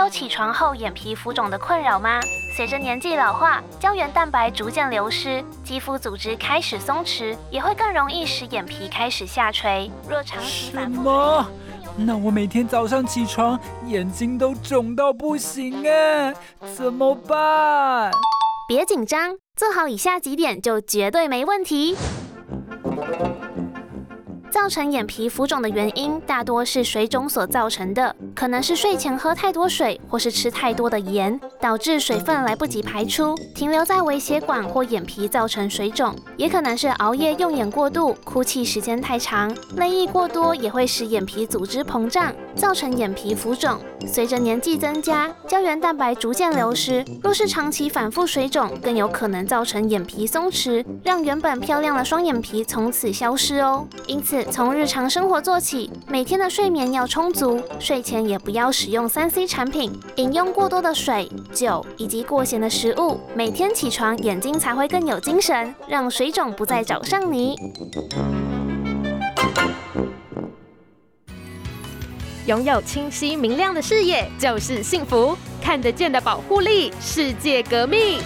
有起床后眼皮浮肿的困扰吗？随着年纪老化，胶原蛋白逐渐流失，肌肤组织开始松弛，也会更容易使眼皮开始下垂。若长期什么？那我每天早上起床眼睛都肿到不行哎，怎么办？别紧张，做好以下几点就绝对没问题。造成眼皮浮肿的原因大多是水肿所造成的，可能是睡前喝太多水，或是吃太多的盐，导致水分来不及排出，停留在微血管或眼皮，造成水肿；也可能是熬夜用眼过度，哭泣时间太长，泪液过多也会使眼皮组织膨胀，造成眼皮浮肿。随着年纪增加，胶原蛋白逐渐流失，若是长期反复水肿，更有可能造成眼皮松弛，让原本漂亮的双眼皮从此消失哦。因此从日常生活做起，每天的睡眠要充足，睡前也不要使用三 C 产品，饮用过多的水、酒以及过咸的食物，每天起床眼睛才会更有精神，让水肿不再找上你。拥有清晰明亮的视野就是幸福，看得见的保护力，世界革命。